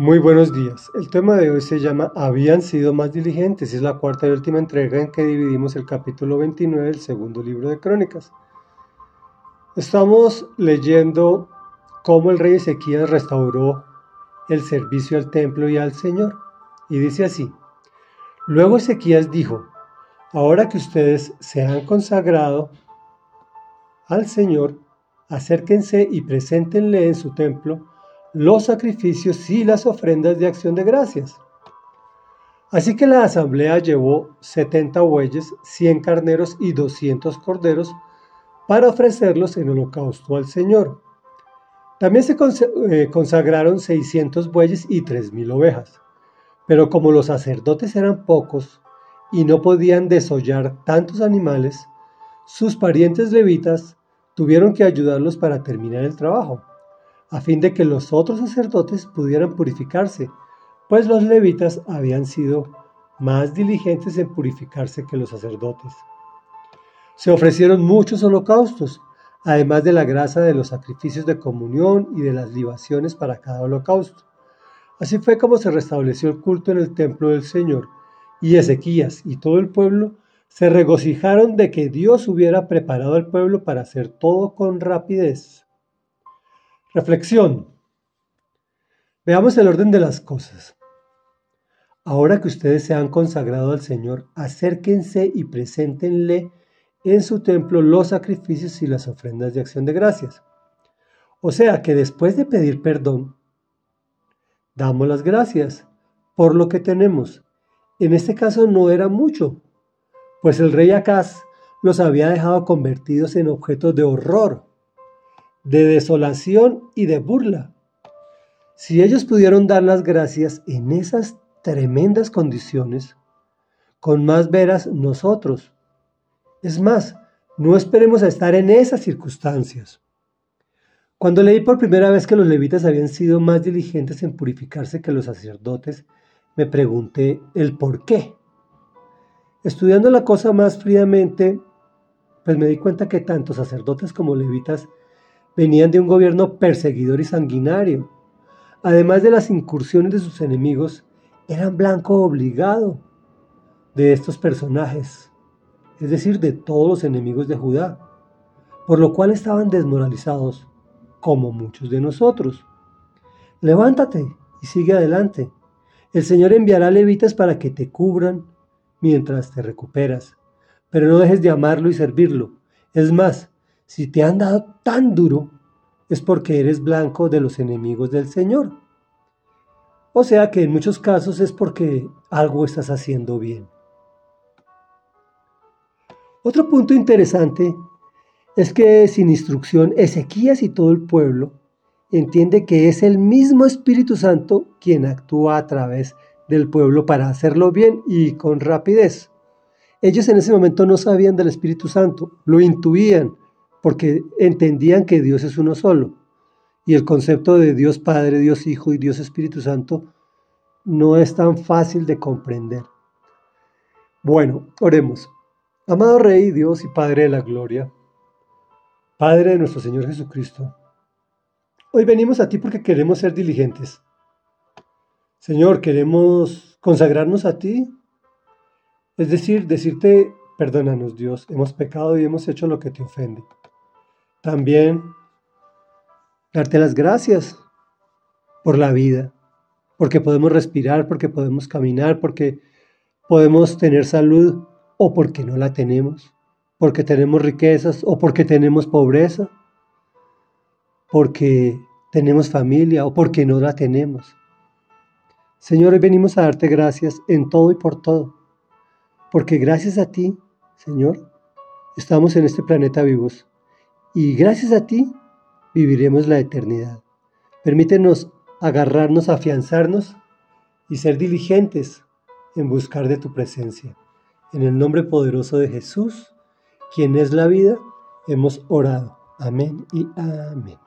Muy buenos días. El tema de hoy se llama Habían sido más diligentes. Es la cuarta y última entrega en que dividimos el capítulo 29 del segundo libro de Crónicas. Estamos leyendo cómo el rey Ezequías restauró el servicio al templo y al Señor. Y dice así. Luego Ezequías dijo, ahora que ustedes se han consagrado al Señor, acérquense y preséntenle en su templo los sacrificios y las ofrendas de acción de gracias. Así que la asamblea llevó 70 bueyes, 100 carneros y 200 corderos para ofrecerlos en holocausto al Señor. También se eh, consagraron 600 bueyes y 3.000 ovejas. Pero como los sacerdotes eran pocos y no podían desollar tantos animales, sus parientes levitas tuvieron que ayudarlos para terminar el trabajo a fin de que los otros sacerdotes pudieran purificarse, pues los levitas habían sido más diligentes en purificarse que los sacerdotes. Se ofrecieron muchos holocaustos, además de la grasa de los sacrificios de comunión y de las libaciones para cada holocausto. Así fue como se restableció el culto en el templo del Señor, y Ezequías y todo el pueblo se regocijaron de que Dios hubiera preparado al pueblo para hacer todo con rapidez. Reflexión. Veamos el orden de las cosas. Ahora que ustedes se han consagrado al Señor, acérquense y preséntenle en su templo los sacrificios y las ofrendas de acción de gracias. O sea que después de pedir perdón, damos las gracias por lo que tenemos. En este caso no era mucho, pues el rey Acaz los había dejado convertidos en objetos de horror de desolación y de burla. Si ellos pudieron dar las gracias en esas tremendas condiciones, con más veras nosotros. Es más, no esperemos a estar en esas circunstancias. Cuando leí por primera vez que los levitas habían sido más diligentes en purificarse que los sacerdotes, me pregunté el por qué. Estudiando la cosa más fríamente, pues me di cuenta que tanto sacerdotes como levitas venían de un gobierno perseguidor y sanguinario. Además de las incursiones de sus enemigos, eran blanco obligado de estos personajes, es decir, de todos los enemigos de Judá, por lo cual estaban desmoralizados, como muchos de nosotros. Levántate y sigue adelante. El Señor enviará levitas para que te cubran mientras te recuperas, pero no dejes de amarlo y servirlo. Es más, si te han dado tan duro, es porque eres blanco de los enemigos del Señor. O sea que en muchos casos es porque algo estás haciendo bien. Otro punto interesante es que sin instrucción Ezequías y todo el pueblo entiende que es el mismo Espíritu Santo quien actúa a través del pueblo para hacerlo bien y con rapidez. Ellos en ese momento no sabían del Espíritu Santo, lo intuían, porque entendían que Dios es uno solo. Y el concepto de Dios Padre, Dios Hijo y Dios Espíritu Santo no es tan fácil de comprender. Bueno, oremos. Amado Rey, Dios y Padre de la Gloria, Padre de nuestro Señor Jesucristo, hoy venimos a ti porque queremos ser diligentes. Señor, queremos consagrarnos a ti, es decir, decirte, perdónanos Dios, hemos pecado y hemos hecho lo que te ofende. También darte las gracias por la vida, porque podemos respirar, porque podemos caminar, porque podemos tener salud o porque no la tenemos, porque tenemos riquezas o porque tenemos pobreza, porque tenemos familia o porque no la tenemos. Señor, hoy venimos a darte gracias en todo y por todo, porque gracias a ti, Señor, estamos en este planeta vivos y gracias a ti viviremos la eternidad. Permítenos agarrarnos, afianzarnos y ser diligentes en buscar de tu presencia. En el nombre poderoso de Jesús, quien es la vida, hemos orado. Amén y amén.